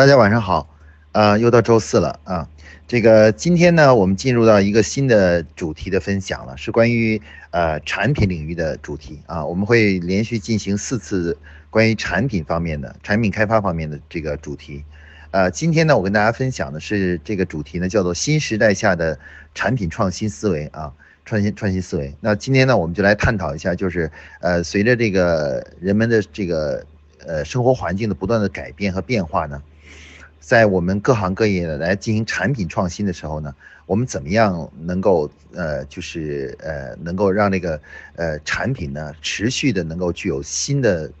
大家晚上好，啊，又到周四了啊。这个今天呢，我们进入到一个新的主题的分享了，是关于呃产品领域的主题啊。我们会连续进行四次关于产品方面的、产品开发方面的这个主题。呃，今天呢，我跟大家分享的是这个主题呢，叫做新时代下的产品创新思维啊，创新创新思维。那今天呢，我们就来探讨一下，就是呃，随着这个人们的这个呃生活环境的不断的改变和变化呢。在我们各行各业来进行产品创新的时候呢，我们怎么样能够呃，就是呃，能够让那个呃产品呢持续的能够具有新的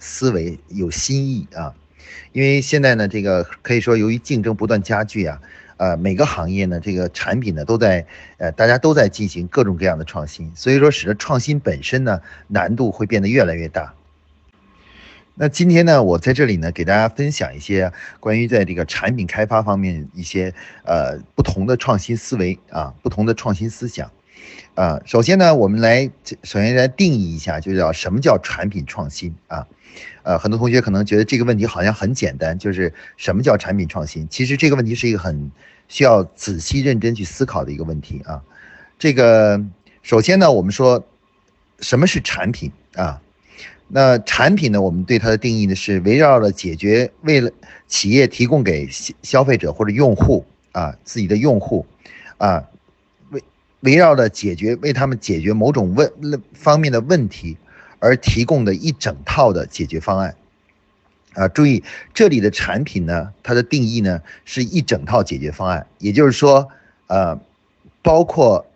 思维、有新意啊？因为现在呢，这个可以说由于竞争不断加剧啊，呃，每个行业呢，这个产品呢都在呃，大家都在进行各种各样的创新，所以说使得创新本身呢难度会变得越来越大。那今天呢，我在这里呢，给大家分享一些关于在这个产品开发方面一些呃不同的创新思维啊，不同的创新思想啊。首先呢，我们来首先来定义一下，就叫什么叫产品创新啊？呃，很多同学可能觉得这个问题好像很简单，就是什么叫产品创新？其实这个问题是一个很需要仔细认真去思考的一个问题啊。这个首先呢，我们说什么是产品啊？那产品呢？我们对它的定义呢是围绕着解决为了企业提供给消消费者或者用户啊自己的用户，啊围围绕着解决为他们解决某种问方面的问题而提供的一整套的解决方案，啊注意这里的产品呢，它的定义呢是一整套解决方案，也就是说，呃，包括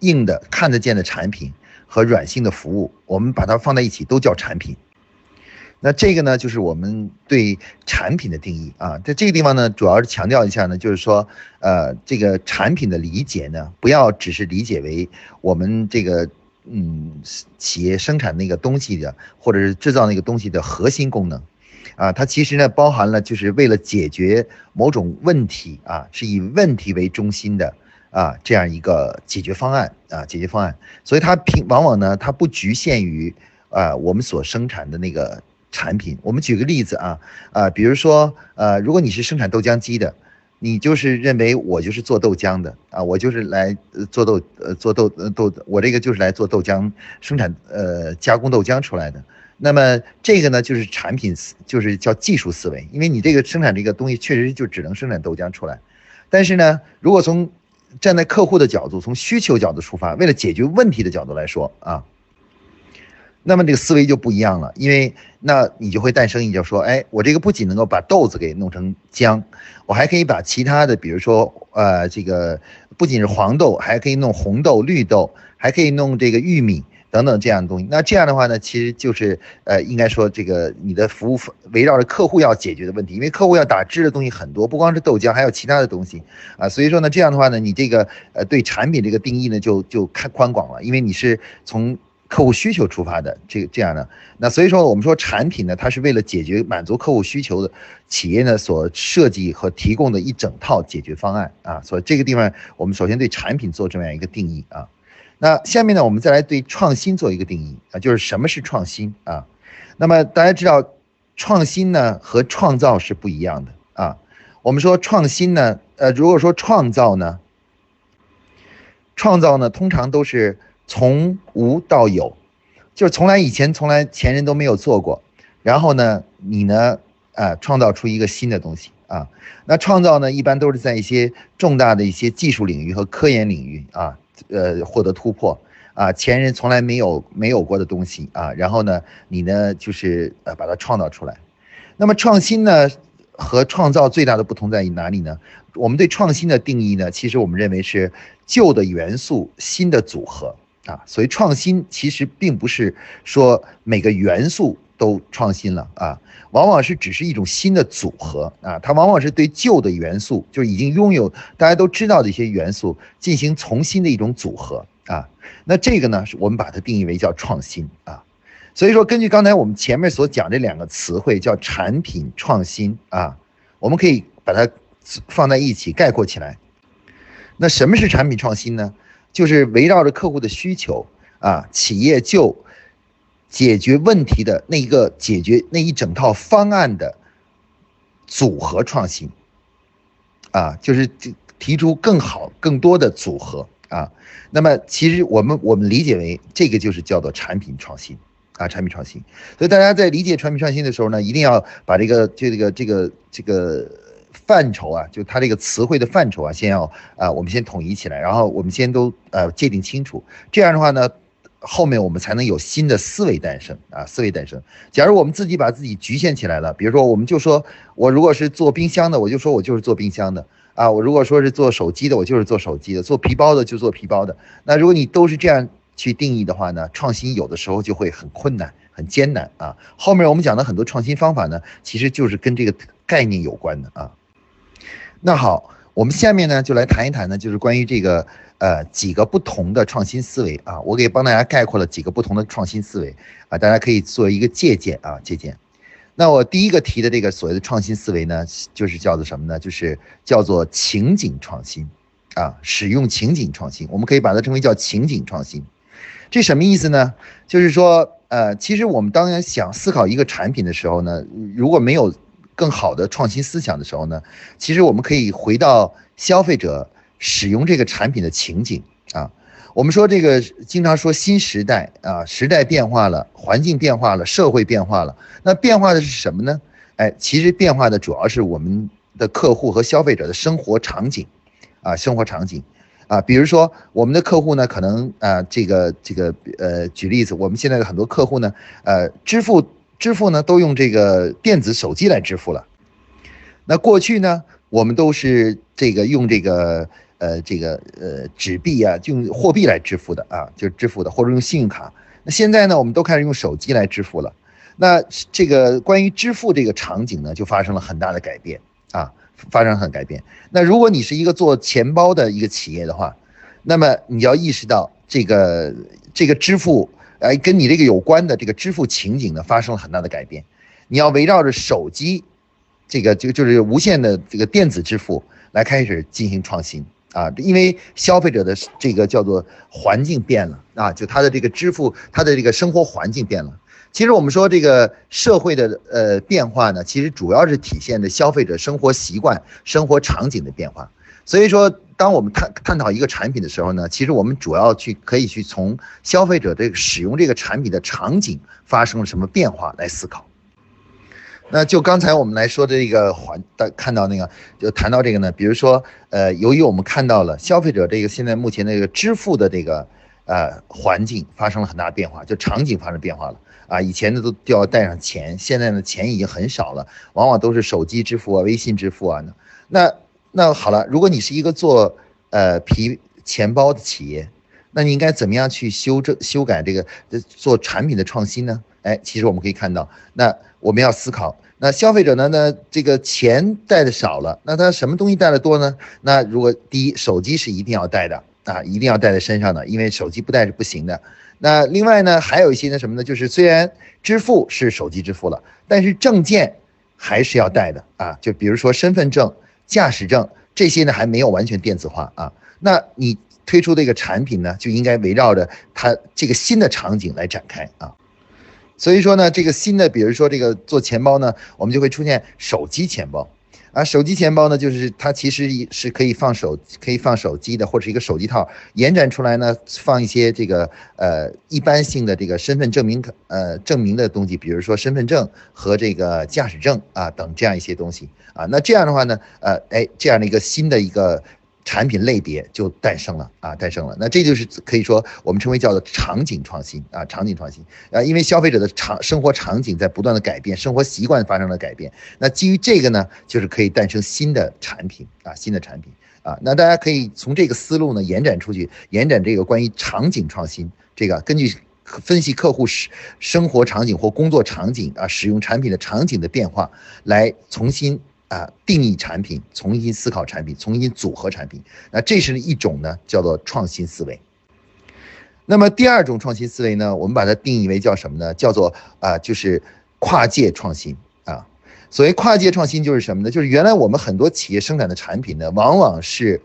硬的看得见的产品。和软性的服务，我们把它放在一起都叫产品。那这个呢，就是我们对产品的定义啊。在这个地方呢，主要是强调一下呢，就是说，呃，这个产品的理解呢，不要只是理解为我们这个嗯企业生产那个东西的，或者是制造那个东西的核心功能啊。它其实呢，包含了就是为了解决某种问题啊，是以问题为中心的。啊，这样一个解决方案啊，解决方案，所以它平往往呢，它不局限于啊我们所生产的那个产品。我们举个例子啊，啊，比如说呃，如果你是生产豆浆机的，你就是认为我就是做豆浆的啊，我就是来做豆呃做豆呃豆，我这个就是来做豆浆生产呃加工豆浆出来的。那么这个呢，就是产品思就是叫技术思维，因为你这个生产这个东西确实就只能生产豆浆出来。但是呢，如果从站在客户的角度，从需求角度出发，为了解决问题的角度来说啊，那么这个思维就不一样了，因为那你就会诞生一叫说，哎，我这个不仅能够把豆子给弄成浆，我还可以把其他的，比如说呃，这个不仅是黄豆，还可以弄红豆、绿豆，还可以弄这个玉米。等等这样的东西，那这样的话呢，其实就是呃，应该说这个你的服务围绕着客户要解决的问题，因为客户要打汁的东西很多，不光是豆浆，还有其他的东西。啊，所以说呢，这样的话呢，你这个呃对产品这个定义呢就就看宽广了，因为你是从客户需求出发的这个这样的，那所以说我们说产品呢，它是为了解决满足客户需求的企业呢所设计和提供的一整套解决方案。啊，所以这个地方我们首先对产品做这么样一个定义啊。那下面呢，我们再来对创新做一个定义啊，就是什么是创新啊？那么大家知道，创新呢和创造是不一样的啊。我们说创新呢，呃，如果说创造呢，创造呢通常都是从无到有，就是从来以前从来前人都没有做过，然后呢，你呢，啊，创造出一个新的东西啊。那创造呢，一般都是在一些重大的一些技术领域和科研领域啊。呃，获得突破啊，前人从来没有没有过的东西啊，然后呢，你呢就是呃把它创造出来。那么创新呢和创造最大的不同在于哪里呢？我们对创新的定义呢，其实我们认为是旧的元素新的组合啊，所以创新其实并不是说每个元素都创新了啊，往往是只是一种新的组合啊，它往往是对旧的元素，就是已经拥有大家都知道的一些元素进行重新的一种组合啊。那这个呢，是我们把它定义为叫创新啊。所以说，根据刚才我们前面所讲这两个词汇，叫产品创新啊，我们可以把它放在一起概括起来。那什么是产品创新呢？就是围绕着客户的需求啊，企业就。解决问题的那一个解决那一整套方案的组合创新，啊，就是提出更好、更多的组合啊。那么其实我们我们理解为这个就是叫做产品创新啊，产品创新。所以大家在理解产品创新的时候呢，一定要把这个这个这个这个范畴啊，就它这个词汇的范畴啊，先要啊，我们先统一起来，然后我们先都呃界定清楚。这样的话呢。后面我们才能有新的思维诞生啊，思维诞生。假如我们自己把自己局限起来了，比如说，我们就说我如果是做冰箱的，我就说我就是做冰箱的啊；我如果说是做手机的，我就是做手机的；做皮包的就做皮包的。那如果你都是这样去定义的话呢，创新有的时候就会很困难、很艰难啊。后面我们讲的很多创新方法呢，其实就是跟这个概念有关的啊。那好，我们下面呢就来谈一谈呢，就是关于这个。呃，几个不同的创新思维啊，我给帮大家概括了几个不同的创新思维啊，大家可以做一个借鉴啊，借鉴。那我第一个提的这个所谓的创新思维呢，就是叫做什么呢？就是叫做情景创新啊，使用情景创新，我们可以把它称为叫情景创新。这什么意思呢？就是说，呃，其实我们当然想思考一个产品的时候呢，如果没有更好的创新思想的时候呢，其实我们可以回到消费者。使用这个产品的情景啊，我们说这个经常说新时代啊，时代变化了，环境变化了，社会变化了。那变化的是什么呢？哎，其实变化的主要是我们的客户和消费者的生活场景啊，生活场景啊。比如说我们的客户呢，可能啊，这个这个呃，举例子，我们现在的很多客户呢，呃，支付支付呢都用这个电子手机来支付了。那过去呢，我们都是这个用这个。呃，这个呃纸币啊，就用货币来支付的啊，就支付的，或者用信用卡。那现在呢，我们都开始用手机来支付了。那这个关于支付这个场景呢，就发生了很大的改变啊，发生很改变。那如果你是一个做钱包的一个企业的话，那么你要意识到这个这个支付，哎，跟你这个有关的这个支付情景呢，发生了很大的改变。你要围绕着手机，这个就就是无线的这个电子支付来开始进行创新。啊，因为消费者的这个叫做环境变了啊，就他的这个支付，他的这个生活环境变了。其实我们说这个社会的呃变化呢，其实主要是体现的消费者生活习惯、生活场景的变化。所以说，当我们探探讨一个产品的时候呢，其实我们主要去可以去从消费者这个使用这个产品的场景发生了什么变化来思考。那就刚才我们来说的这个环，看到那个，就谈到这个呢。比如说，呃，由于我们看到了消费者这个现在目前的这个支付的这个呃环境发生了很大变化，就场景发生变化了啊。以前呢都都要带上钱，现在呢钱已经很少了，往往都是手机支付啊、微信支付啊。那那好了，如果你是一个做呃皮钱包的企业，那你应该怎么样去修正、修改这个做产品的创新呢？哎，其实我们可以看到，那我们要思考。那消费者呢？那这个钱带的少了，那他什么东西带的多呢？那如果第一，手机是一定要带的啊，一定要带在身上的，因为手机不带是不行的。那另外呢，还有一些呢什么呢？就是虽然支付是手机支付了，但是证件还是要带的啊。就比如说身份证、驾驶证这些呢还没有完全电子化啊。那你推出这个产品呢，就应该围绕着它这个新的场景来展开啊。所以说呢，这个新的，比如说这个做钱包呢，我们就会出现手机钱包，啊，手机钱包呢，就是它其实是可以放手，可以放手机的，或者是一个手机套，延展出来呢，放一些这个呃一般性的这个身份证明呃证明的东西，比如说身份证和这个驾驶证啊等这样一些东西啊，那这样的话呢，呃，哎，这样的一个新的一个。产品类别就诞生了啊，诞生了。那这就是可以说我们称为叫做场景创新啊，场景创新啊，因为消费者的场生活场景在不断的改变，生活习惯发生了改变。那基于这个呢，就是可以诞生新的产品啊，新的产品啊。那大家可以从这个思路呢延展出去，延展这个关于场景创新这个，根据分析客户生生活场景或工作场景啊，使用产品的场景的变化，来重新。啊，定义产品，重新思考产品，重新组合产品，那这是一种呢，叫做创新思维。那么第二种创新思维呢，我们把它定义为叫什么呢？叫做啊，就是跨界创新啊。所谓跨界创新就是什么呢？就是原来我们很多企业生产的产品呢，往往是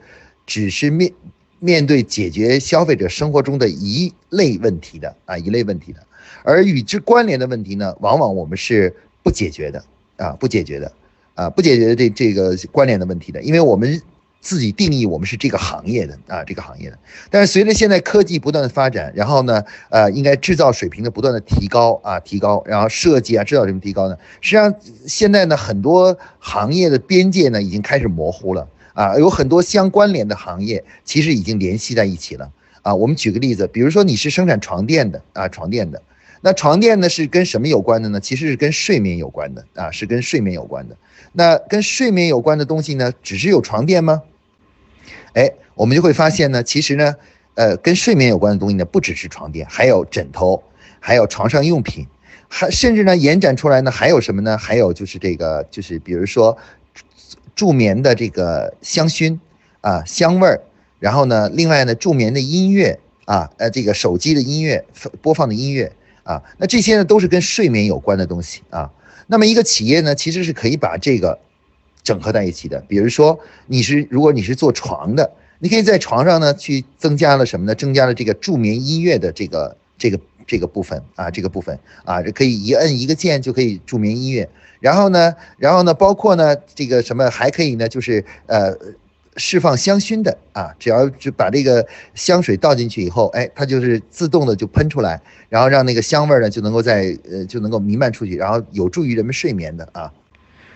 只是面面对解决消费者生活中的一类问题的啊，一类问题的，而与之关联的问题呢，往往我们是不解决的啊，不解决的。啊，不解决这这个关联的问题的，因为我们。自己定义我们是这个行业的啊，这个行业的。但是随着现在科技不断的发展，然后呢，呃，应该制造水平的不断的提高啊，提高，然后设计啊，制造什么提高呢？实际上现在呢，很多行业的边界呢已经开始模糊了啊，有很多相关联的行业其实已经联系在一起了啊。我们举个例子，比如说你是生产床垫的啊，床垫的，那床垫呢是跟什么有关的呢？其实是跟睡眠有关的啊，是跟睡眠有关的。那跟睡眠有关的东西呢，只是有床垫吗？哎，我们就会发现呢，其实呢，呃，跟睡眠有关的东西呢，不只是床垫，还有枕头，还有床上用品，还甚至呢，延展出来呢，还有什么呢？还有就是这个，就是比如说助眠的这个香薰啊，香味儿，然后呢，另外呢，助眠的音乐啊，呃，这个手机的音乐播放的音乐啊，那这些呢，都是跟睡眠有关的东西啊。那么一个企业呢，其实是可以把这个。整合在一起的，比如说你是如果你是做床的，你可以在床上呢去增加了什么呢？增加了这个助眠音乐的这个这个这个部分啊，这个部分啊，这可以一摁一个键就可以助眠音乐。然后呢，然后呢，包括呢这个什么还可以呢？就是呃释放香薰的啊，只要就把这个香水倒进去以后，哎，它就是自动的就喷出来，然后让那个香味呢就能够在呃就能够弥漫出去，然后有助于人们睡眠的啊。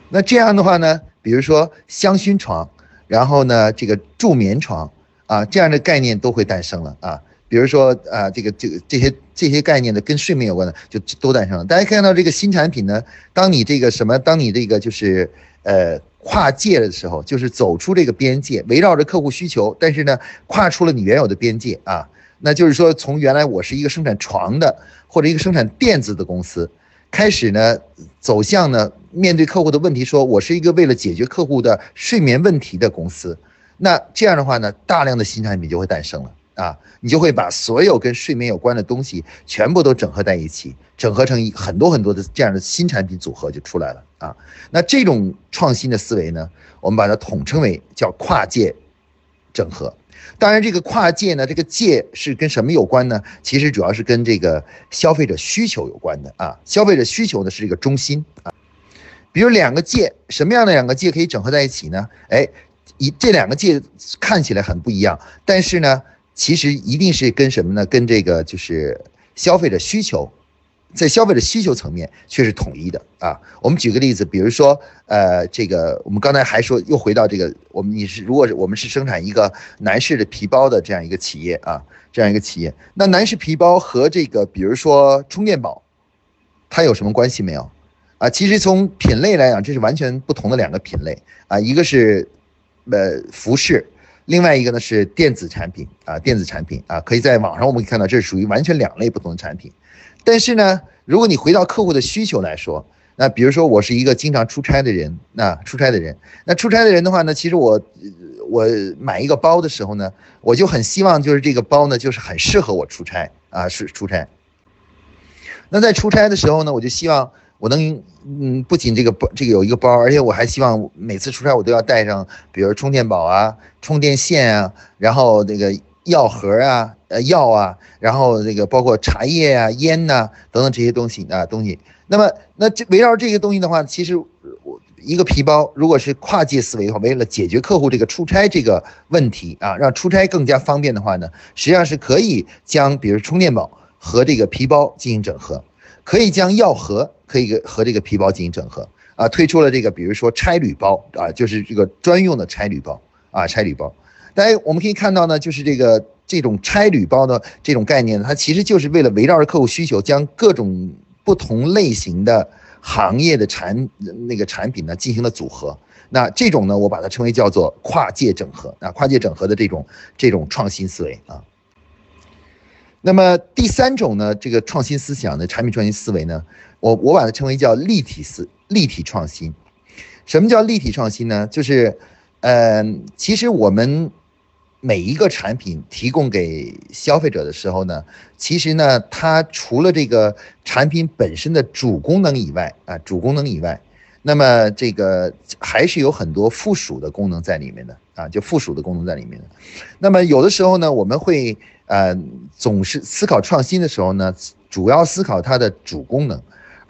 那这样的话呢？比如说香薰床，然后呢，这个助眠床啊，这样的概念都会诞生了啊。比如说啊，这个这个这些这些概念呢，跟睡眠有关的就都诞生了。大家看到这个新产品呢，当你这个什么，当你这个就是呃跨界的时候，就是走出这个边界，围绕着客户需求，但是呢，跨出了你原有的边界啊，那就是说从原来我是一个生产床的或者一个生产垫子的公司。开始呢，走向呢，面对客户的问题，说我是一个为了解决客户的睡眠问题的公司。那这样的话呢，大量的新产品就会诞生了啊，你就会把所有跟睡眠有关的东西全部都整合在一起，整合成很多很多的这样的新产品组合就出来了啊。那这种创新的思维呢，我们把它统称为叫跨界整合。当然，这个跨界呢，这个界是跟什么有关呢？其实主要是跟这个消费者需求有关的啊。消费者需求呢是一个中心啊。比如两个界，什么样的两个界可以整合在一起呢？哎，一这两个界看起来很不一样，但是呢，其实一定是跟什么呢？跟这个就是消费者需求。在消费者需求层面却是统一的啊。我们举个例子，比如说，呃，这个我们刚才还说，又回到这个，我们你是如果我们是生产一个男士的皮包的这样一个企业啊，这样一个企业，那男士皮包和这个比如说充电宝，它有什么关系没有？啊，其实从品类来讲，这是完全不同的两个品类啊，一个是呃服饰，另外一个呢是电子产品啊，电子产品啊，可以在网上我们可以看到，这是属于完全两类不同的产品。但是呢，如果你回到客户的需求来说，那比如说我是一个经常出差的人，那出差的人，那出差的人的话呢，其实我我买一个包的时候呢，我就很希望就是这个包呢，就是很适合我出差啊，是出差。那在出差的时候呢，我就希望我能，嗯，不仅这个包这个有一个包，而且我还希望每次出差我都要带上，比如充电宝啊、充电线啊，然后那个。药盒啊，呃，药啊，然后这个包括茶叶啊、烟呐等等这些东西啊东西。那么，那这围绕这些东西的话，其实我一个皮包，如果是跨界思维的话，为了解决客户这个出差这个问题啊，让出差更加方便的话呢，实际上是可以将比如充电宝和这个皮包进行整合，可以将药盒可以和这个皮包进行整合啊，推出了这个比如说差旅包啊，就是这个专用的差旅包啊，差旅包。大家我们可以看到呢，就是这个这种差旅包的这种概念，它其实就是为了围绕着客户需求，将各种不同类型的行业的产那个产品呢进行了组合。那这种呢，我把它称为叫做跨界整合啊，跨界整合的这种这种创新思维啊。那么第三种呢，这个创新思想的产品创新思维呢，我我把它称为叫立体思立体创新。什么叫立体创新呢？就是嗯，其实我们。每一个产品提供给消费者的时候呢，其实呢，它除了这个产品本身的主功能以外啊，主功能以外，那么这个还是有很多附属的功能在里面的啊，就附属的功能在里面的。那么有的时候呢，我们会呃总是思考创新的时候呢，主要思考它的主功能，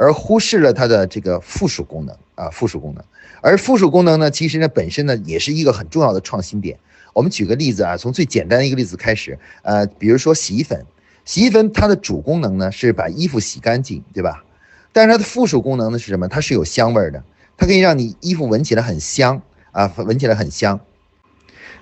而忽视了它的这个附属功能啊，附属功能。而附属功能呢，其实呢本身呢也是一个很重要的创新点。我们举个例子啊，从最简单的一个例子开始，呃，比如说洗衣粉，洗衣粉它的主功能呢是把衣服洗干净，对吧？但是它的附属功能呢是什么？它是有香味的，它可以让你衣服闻起来很香啊，闻起来很香。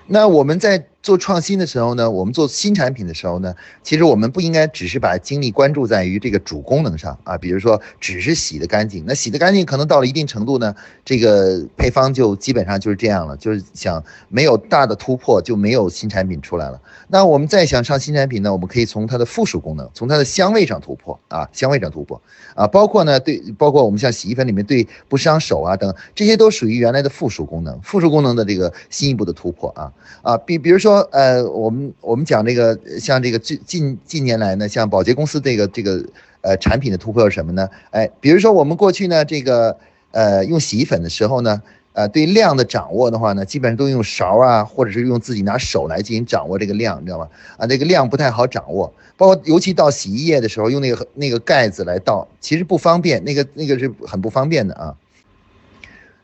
那我们在做创新的时候呢，我们做新产品的时候呢，其实我们不应该只是把精力关注在于这个主功能上啊，比如说只是洗得干净，那洗得干净可能到了一定程度呢，这个配方就基本上就是这样了，就是想没有大的突破就没有新产品出来了。那我们再想上新产品呢，我们可以从它的附属功能，从它的香味上突破啊，香味上突破啊，包括呢对，包括我们像洗衣粉里面对不伤手啊等，这些都属于原来的附属功能，附属功能的这个新一步的突破啊啊，比比如说。说呃，我们我们讲这个，像这个近近近年来呢，像宝洁公司这个这个呃产品的突破是什么呢？哎，比如说我们过去呢，这个呃用洗衣粉的时候呢，呃对量的掌握的话呢，基本上都用勺啊，或者是用自己拿手来进行掌握这个量，你知道吗？啊，那个量不太好掌握，包括尤其倒洗衣液的时候，用那个那个盖子来倒，其实不方便，那个那个是很不方便的啊。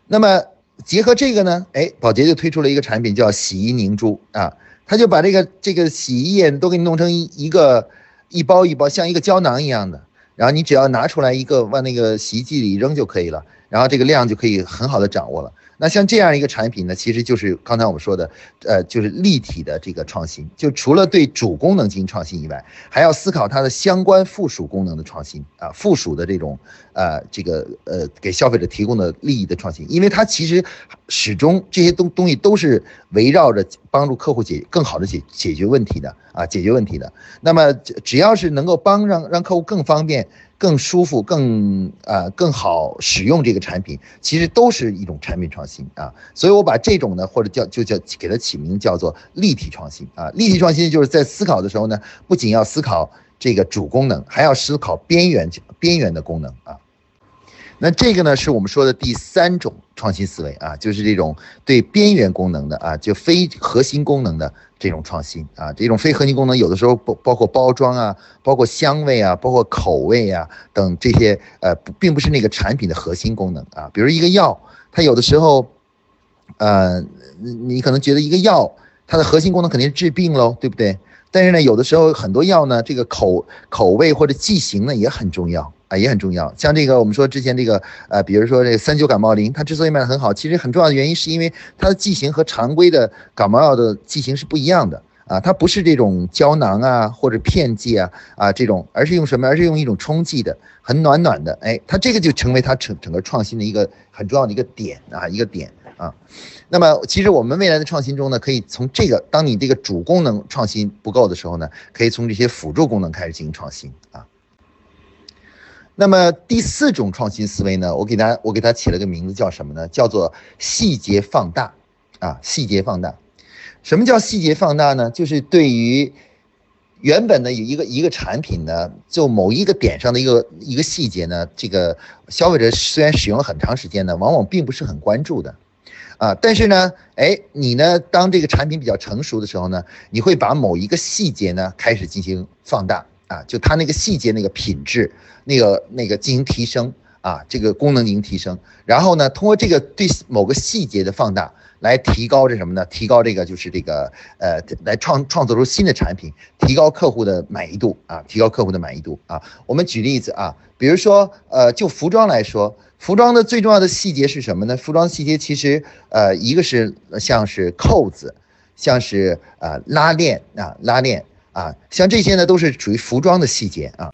那么。结合这个呢，哎，宝洁就推出了一个产品叫洗衣凝珠啊，他就把这个这个洗衣液都给你弄成一一个一包一包，像一个胶囊一样的，然后你只要拿出来一个往那个洗衣机里扔就可以了，然后这个量就可以很好的掌握了。那像这样一个产品呢，其实就是刚才我们说的，呃，就是立体的这个创新。就除了对主功能进行创新以外，还要思考它的相关附属功能的创新啊，附属的这种呃这个呃给消费者提供的利益的创新。因为它其实始终这些东东西都是围绕着帮助客户解更好的解解决问题的啊，解决问题的。那么只要是能够帮让让客户更方便。更舒服、更呃更好使用这个产品，其实都是一种产品创新啊。所以我把这种呢，或者叫就叫给它起名叫做立体创新啊。立体创新就是在思考的时候呢，不仅要思考这个主功能，还要思考边缘边缘的功能啊。那这个呢，是我们说的第三种创新思维啊，就是这种对边缘功能的啊，就非核心功能的这种创新啊。这种非核心功能有的时候包包括包装啊，包括香味啊，包括口味啊等这些呃，并不是那个产品的核心功能啊。比如一个药，它有的时候，呃，你可能觉得一个药它的核心功能肯定是治病喽，对不对？但是呢，有的时候很多药呢，这个口口味或者剂型呢也很重要。啊，也很重要。像这个，我们说之前这个，呃，比如说这个三九感冒灵，它之所以卖得很好，其实很重要的原因是因为它的剂型和常规的感冒药的剂型是不一样的啊，它不是这种胶囊啊或者片剂啊啊这种，而是用什么？而是用一种冲剂的，很暖暖的。哎，它这个就成为它整整个创新的一个很重要的一个点啊，一个点啊。那么，其实我们未来的创新中呢，可以从这个，当你这个主功能创新不够的时候呢，可以从这些辅助功能开始进行创新啊。那么第四种创新思维呢，我给大家我给它起了个名字叫什么呢？叫做细节放大，啊，细节放大。什么叫细节放大呢？就是对于原本的有一个一个产品呢，就某一个点上的一个一个细节呢，这个消费者虽然使用了很长时间呢，往往并不是很关注的，啊，但是呢，哎，你呢，当这个产品比较成熟的时候呢，你会把某一个细节呢开始进行放大。啊，就它那个细节、那个品质、那个那个进行提升啊，这个功能进行提升，然后呢，通过这个对某个细节的放大，来提高这什么呢？提高这个就是这个呃，来创创作出新的产品，提高客户的满意度啊，提高客户的满意度啊。我们举例子啊，比如说呃，就服装来说，服装的最重要的细节是什么呢？服装细节其实呃，一个是像是扣子，像是呃拉链啊，拉链。啊，像这些呢，都是属于服装的细节啊。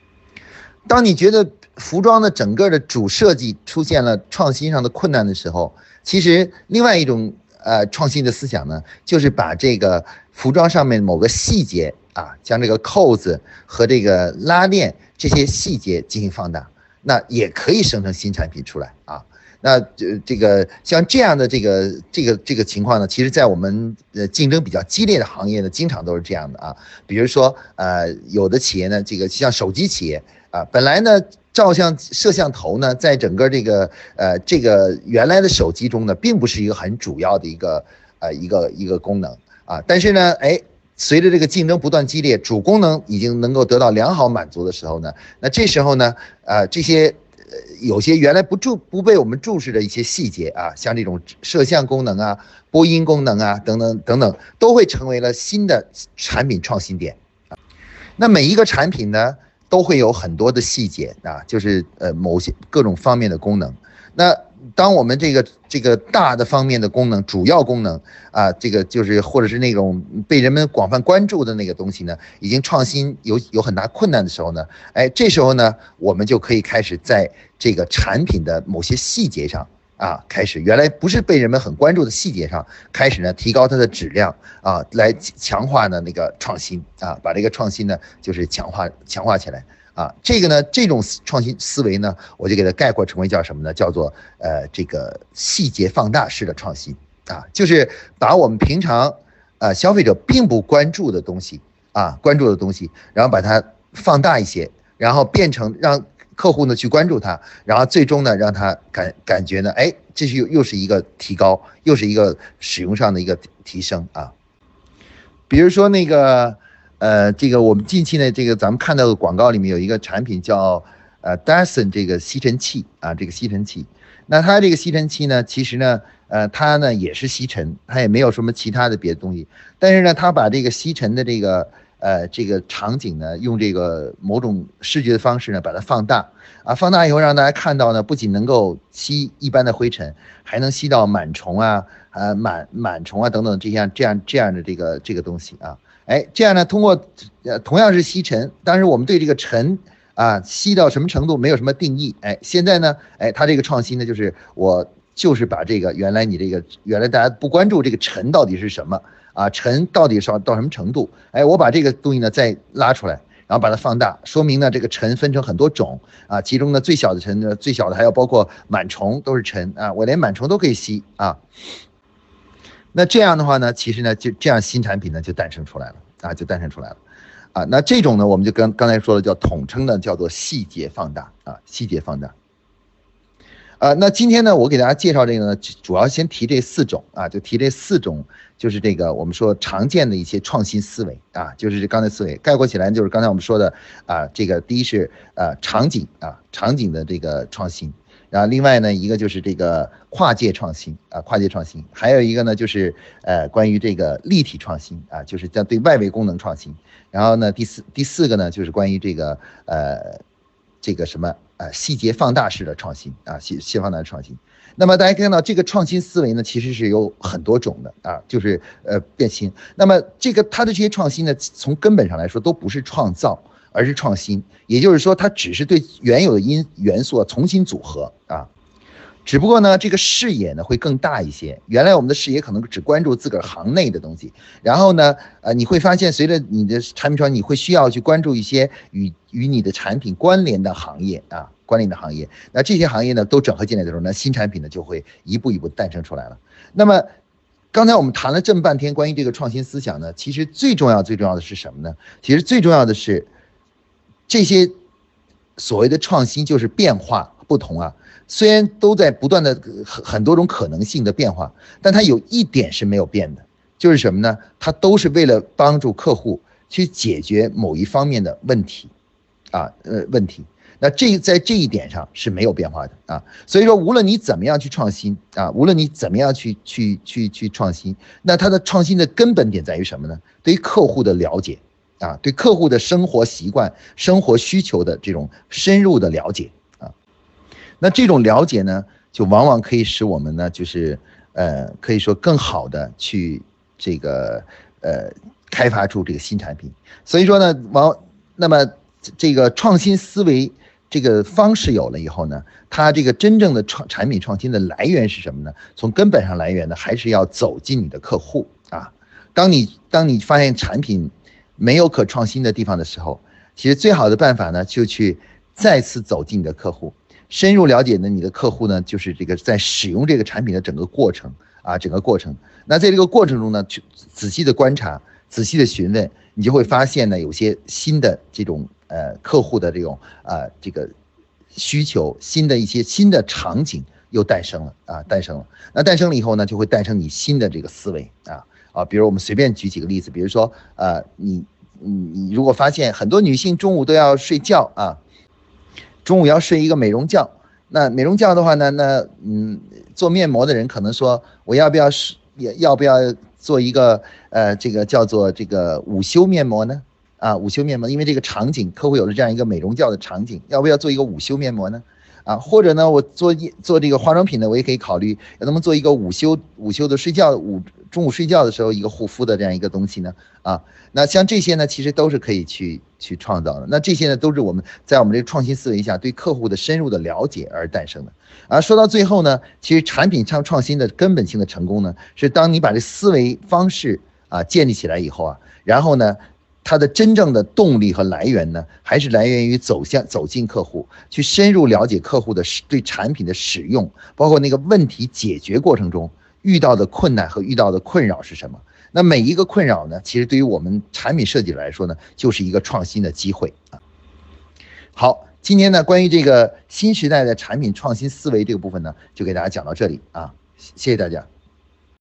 当你觉得服装的整个的主设计出现了创新上的困难的时候，其实另外一种呃创新的思想呢，就是把这个服装上面某个细节啊，将这个扣子和这个拉链这些细节进行放大，那也可以生成新产品出来啊。那这这个像这样的这个这个这个情况呢，其实，在我们呃竞争比较激烈的行业呢，经常都是这样的啊。比如说，呃，有的企业呢，这个像手机企业啊，本来呢，照相摄像头呢，在整个这个呃这个原来的手机中呢，并不是一个很主要的一个呃一个一个功能啊。但是呢，哎，随着这个竞争不断激烈，主功能已经能够得到良好满足的时候呢，那这时候呢，呃，这些。有些原来不注不被我们注视的一些细节啊，像这种摄像功能啊、播音功能啊等等等等，都会成为了新的产品创新点。那每一个产品呢，都会有很多的细节啊，就是呃某些各种方面的功能。那当我们这个这个大的方面的功能、主要功能啊，这个就是或者是那种被人们广泛关注的那个东西呢，已经创新有有很大困难的时候呢，哎，这时候呢，我们就可以开始在这个产品的某些细节上啊，开始原来不是被人们很关注的细节上，开始呢提高它的质量啊，来强化呢那个创新啊，把这个创新呢就是强化强化起来。啊，这个呢，这种创新思维呢，我就给它概括成为叫什么呢？叫做呃，这个细节放大式的创新啊，就是把我们平常呃消费者并不关注的东西啊，关注的东西，然后把它放大一些，然后变成让客户呢去关注它，然后最终呢让他感感觉呢，哎，这是又又是一个提高，又是一个使用上的一个提升啊。比如说那个。呃，这个我们近期呢，这个咱们看到的广告里面有一个产品叫呃 Dyson 这个吸尘器啊，这个吸尘器，那它这个吸尘器呢，其实呢，呃，它呢也是吸尘，它也没有什么其他的别的东西，但是呢，它把这个吸尘的这个呃这个场景呢，用这个某种视觉的方式呢，把它放大。啊，放大以后让大家看到呢，不仅能够吸一般的灰尘，还能吸到螨虫啊，呃螨螨虫啊等等这样这样这样的这个这个东西啊。哎，这样呢，通过呃同样是吸尘，但是我们对这个尘啊吸到什么程度没有什么定义。哎，现在呢，哎，它这个创新呢，就是我就是把这个原来你这个原来大家不关注这个尘到底是什么啊，尘到底是到什么程度？哎，我把这个东西呢再拉出来，然后把它放大，说明呢这个尘分成很多种啊，其中呢最小的尘呢，最小的还有包括螨虫都是尘啊，我连螨虫都可以吸啊。那这样的话呢，其实呢，就这样新产品呢就诞生出来了啊，就诞生出来了，啊，那这种呢，我们就跟刚才说的叫统称呢，叫做细节放大啊，细节放大。啊，那今天呢，我给大家介绍这个呢，主要先提这四种啊，就提这四种，就是这个我们说常见的一些创新思维啊，就是刚才思维概括起来就是刚才我们说的啊，这个第一是呃场景啊，场景的这个创新。然后另外呢，一个就是这个跨界创新啊，跨界创新，还有一个呢就是呃关于这个立体创新啊，就是在对外围功能创新。然后呢，第四第四个呢就是关于这个呃这个什么呃细节放大式的创新啊，细细放大的创新。那么大家看到这个创新思维呢，其实是有很多种的啊，就是呃变新。那么这个它的这些创新呢，从根本上来说都不是创造。而是创新，也就是说，它只是对原有的因元素重新组合啊，只不过呢，这个视野呢会更大一些。原来我们的视野可能只关注自个儿行内的东西，然后呢，呃，你会发现随着你的产品创新，你会需要去关注一些与与你的产品关联的行业啊，关联的行业。那这些行业呢都整合进来的时候，那新产品呢就会一步一步诞生出来了。那么，刚才我们谈了这么半天关于这个创新思想呢，其实最重要最重要的是什么呢？其实最重要的是。这些所谓的创新就是变化不同啊，虽然都在不断的很很多种可能性的变化，但它有一点是没有变的，就是什么呢？它都是为了帮助客户去解决某一方面的问题，啊呃问题。那这在这一点上是没有变化的啊。所以说，无论你怎么样去创新啊，无论你怎么样去去去去创新，那它的创新的根本点在于什么呢？对于客户的了解。啊，对客户的生活习惯、生活需求的这种深入的了解啊，那这种了解呢，就往往可以使我们呢，就是呃，可以说更好的去这个呃开发出这个新产品。所以说呢，往那么这个创新思维这个方式有了以后呢，它这个真正的创产品创新的来源是什么呢？从根本上来源呢，还是要走进你的客户啊。当你当你发现产品。没有可创新的地方的时候，其实最好的办法呢，就去再次走进你的客户，深入了解呢你的客户呢，就是这个在使用这个产品的整个过程啊，整个过程。那在这个过程中呢，去仔细的观察，仔细的询问，你就会发现呢，有些新的这种呃客户的这种啊这个需求，新的一些新的场景又诞生了啊，诞生了。那诞生了以后呢，就会诞生你新的这个思维啊啊，比如我们随便举几个例子，比如说呃你。你你如果发现很多女性中午都要睡觉啊，中午要睡一个美容觉，那美容觉的话呢，那嗯，做面膜的人可能说，我要不要是要不要做一个呃这个叫做这个午休面膜呢？啊，午休面膜，因为这个场景，客户有了这样一个美容觉的场景，要不要做一个午休面膜呢？啊，或者呢，我做一做这个化妆品呢，我也可以考虑，能不能做一个午休午休的睡觉午中午睡觉的时候一个护肤的这样一个东西呢？啊，那像这些呢，其实都是可以去去创造的。那这些呢，都是我们在我们这个创新思维下对客户的深入的了解而诞生的。啊，说到最后呢，其实产品创创新的根本性的成功呢，是当你把这思维方式啊建立起来以后啊，然后呢。它的真正的动力和来源呢，还是来源于走向走进客户，去深入了解客户的使对产品的使用，包括那个问题解决过程中遇到的困难和遇到的困扰是什么。那每一个困扰呢，其实对于我们产品设计来说呢，就是一个创新的机会啊。好，今天呢，关于这个新时代的产品创新思维这个部分呢，就给大家讲到这里啊，谢谢大家。